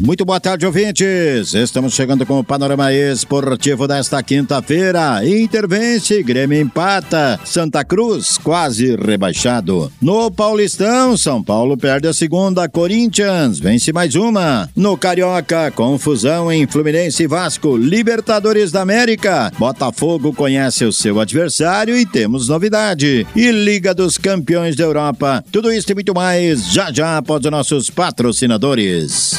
Muito boa tarde, ouvintes. Estamos chegando com o panorama esportivo desta quinta-feira. Intervence, Grêmio empata. Santa Cruz quase rebaixado. No Paulistão, São Paulo perde a segunda. Corinthians vence mais uma. No Carioca, confusão em Fluminense e Vasco. Libertadores da América. Botafogo conhece o seu adversário e temos novidade. E Liga dos Campeões da Europa. Tudo isso e muito mais já já após os nossos patrocinadores.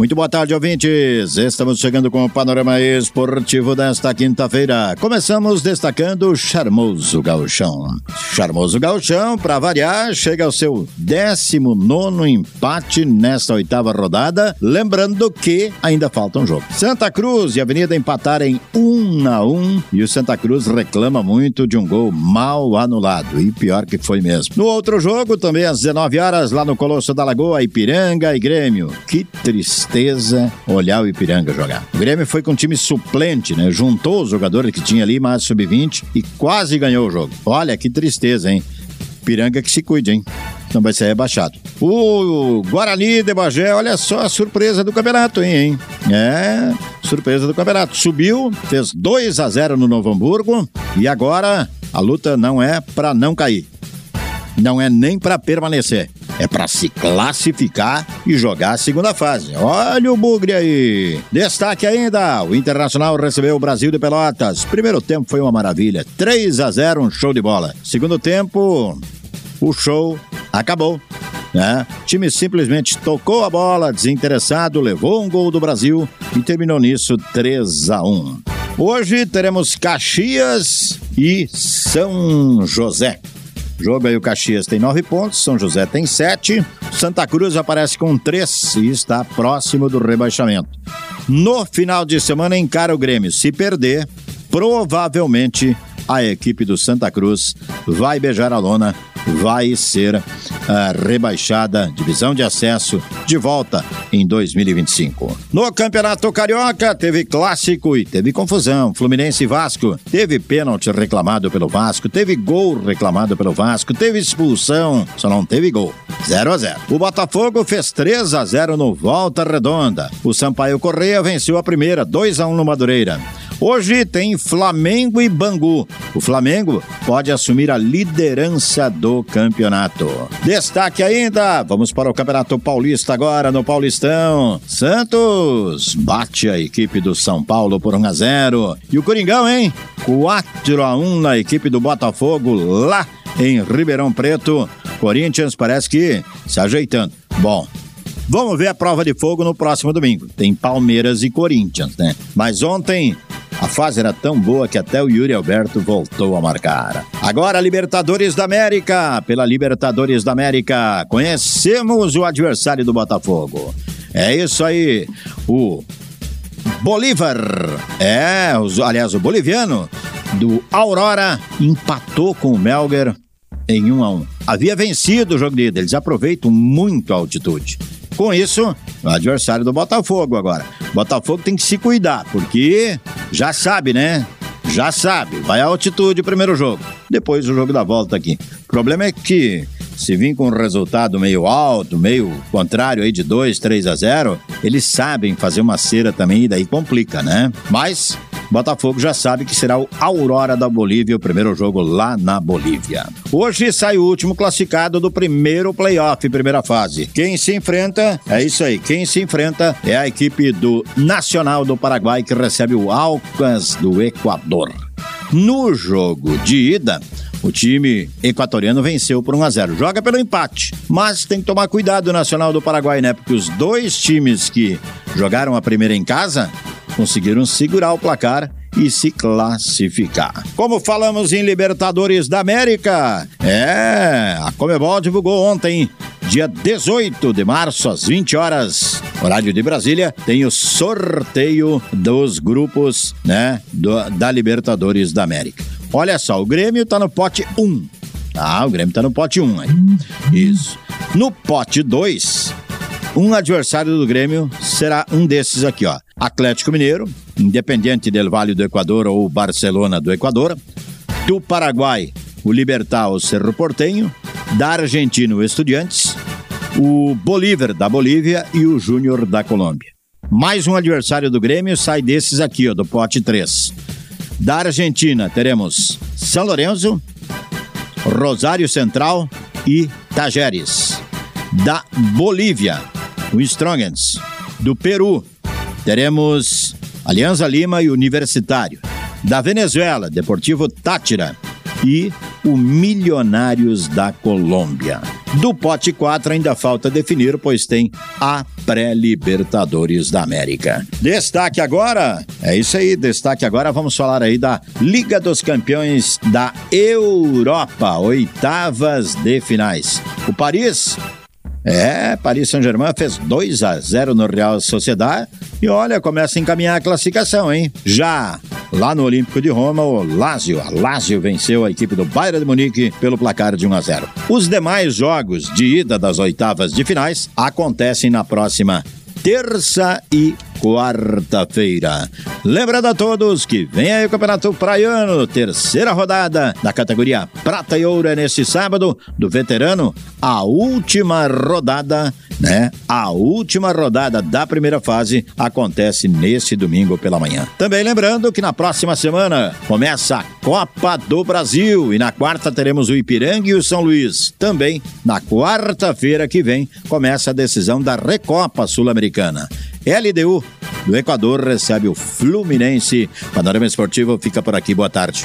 Muito boa tarde, ouvintes. Estamos chegando com o panorama esportivo desta quinta-feira. Começamos destacando o Charmoso Gauchão. Charmoso Gauchão, para variar, chega ao seu 19 empate nesta oitava rodada. Lembrando que ainda falta um jogo. Santa Cruz e Avenida empataram 1 a 1 e o Santa Cruz reclama muito de um gol mal anulado. E pior que foi mesmo. No outro jogo, também às 19 horas, lá no Colosso da Lagoa, Ipiranga e Grêmio. Que tristeza tristeza olhar o Ipiranga jogar. O Grêmio foi com time suplente, né? Juntou os jogadores que tinha ali, mais sub-20 e quase ganhou o jogo. Olha que tristeza, hein? Ipiranga que se cuide, hein? Não vai ser rebaixado. O Guarani de Bagé, olha só a surpresa do campeonato, hein? É, surpresa do campeonato. Subiu, fez 2 a 0 no Novo Hamburgo e agora a luta não é para não cair. Não é nem para permanecer é para se classificar e jogar a segunda fase. Olha o bugre aí. Destaque ainda: o Internacional recebeu o Brasil de Pelotas. Primeiro tempo foi uma maravilha. 3 a 0, um show de bola. Segundo tempo, o show acabou. Né? O time simplesmente tocou a bola, desinteressado, levou um gol do Brasil e terminou nisso 3 a 1. Hoje teremos Caxias e São José. Jogo aí o Caxias tem nove pontos, São José tem sete, Santa Cruz aparece com três e está próximo do rebaixamento. No final de semana encara o Grêmio. Se perder, provavelmente a equipe do Santa Cruz vai beijar a lona vai ser uh, rebaixada, divisão de acesso, de volta em 2025. No Campeonato Carioca, teve clássico e teve confusão. Fluminense e Vasco. Teve pênalti reclamado pelo Vasco, teve gol reclamado pelo Vasco, teve expulsão, só não teve gol. 0 a 0 O Botafogo fez 3 a 0 no Volta Redonda. O Sampaio Correia venceu a primeira, 2 a 1 no Madureira. Hoje tem Flamengo e Bangu. O Flamengo pode assumir a liderança do campeonato. Destaque ainda, vamos para o Campeonato Paulista agora no Paulistão. Santos bate a equipe do São Paulo por 1 a 0. E o Coringão, hein? 4 a 1 na equipe do Botafogo lá em Ribeirão Preto. Corinthians parece que se ajeitando. Bom, Vamos ver a prova de fogo no próximo domingo. Tem Palmeiras e Corinthians, né? Mas ontem a fase era tão boa que até o Yuri Alberto voltou a marcar. Agora, Libertadores da América. Pela Libertadores da América, conhecemos o adversário do Botafogo. É isso aí. O Bolívar. É, aliás, o boliviano do Aurora empatou com o Melger em 1 a 1. Havia vencido o jogo de ida. Eles aproveitam muito a altitude. Com isso, o adversário do Botafogo agora. Botafogo tem que se cuidar, porque já sabe, né? Já sabe, vai à altitude o primeiro jogo. Depois o jogo da volta aqui. O problema é que se vir com um resultado meio alto, meio contrário aí de 2, 3 a 0, eles sabem fazer uma cera também e daí complica, né? Mas Botafogo já sabe que será o Aurora da Bolívia, o primeiro jogo lá na Bolívia. Hoje sai o último classificado do primeiro playoff, primeira fase. Quem se enfrenta, é isso aí, quem se enfrenta é a equipe do Nacional do Paraguai que recebe o Alcas do Equador. No jogo de ida, o time equatoriano venceu por 1 a 0. Joga pelo empate, mas tem que tomar cuidado o Nacional do Paraguai, né? Porque os dois times que jogaram a primeira em casa conseguiram segurar o placar e se classificar. Como falamos em Libertadores da América, é, a Comebol divulgou ontem, dia 18 de março, às 20 horas, horário de Brasília, tem o sorteio dos grupos, né, do, da Libertadores da América. Olha só, o Grêmio tá no pote 1. Ah, o Grêmio tá no pote 1 aí. Isso. No pote 2, um adversário do Grêmio será um desses aqui, ó. Atlético Mineiro, Independente del Vale do Equador ou Barcelona do Equador. Do Paraguai, o Libertar, o Cerro Portenho. Da Argentina, o Estudiantes. O Bolívar da Bolívia e o Júnior da Colômbia. Mais um adversário do Grêmio sai desses aqui, ó, do pote 3. Da Argentina, teremos São Lourenço, Rosário Central e Tajeres. Da Bolívia, o Strongans. Do Peru, teremos Alianza Lima e Universitário. Da Venezuela, Deportivo Tátira e o Milionários da Colômbia. Do pote 4 ainda falta definir, pois tem a pré-Libertadores da América. Destaque agora, é isso aí, destaque agora, vamos falar aí da Liga dos Campeões da Europa, oitavas de finais. O Paris é, Paris Saint-Germain fez 2 a 0 no Real Sociedade e olha, começa a encaminhar a classificação, hein? Já lá no Olímpico de Roma, o Lazio, a Lazio venceu a equipe do Bayern de Munique pelo placar de 1 a 0. Os demais jogos de ida das oitavas de finais acontecem na próxima terça e quarta-feira. Lembrando a todos que vem aí o Campeonato Praiano, terceira rodada da categoria Prata e Ouro é nesse sábado, do veterano, a última rodada, né? A última rodada da primeira fase acontece nesse domingo pela manhã. Também lembrando que na próxima semana começa a Copa do Brasil e na quarta teremos o Ipiranga e o São Luís. Também na quarta-feira que vem começa a decisão da Recopa Sul-Americana. LDU do Equador recebe o Fluminense. Panorama Esportivo fica por aqui. Boa tarde.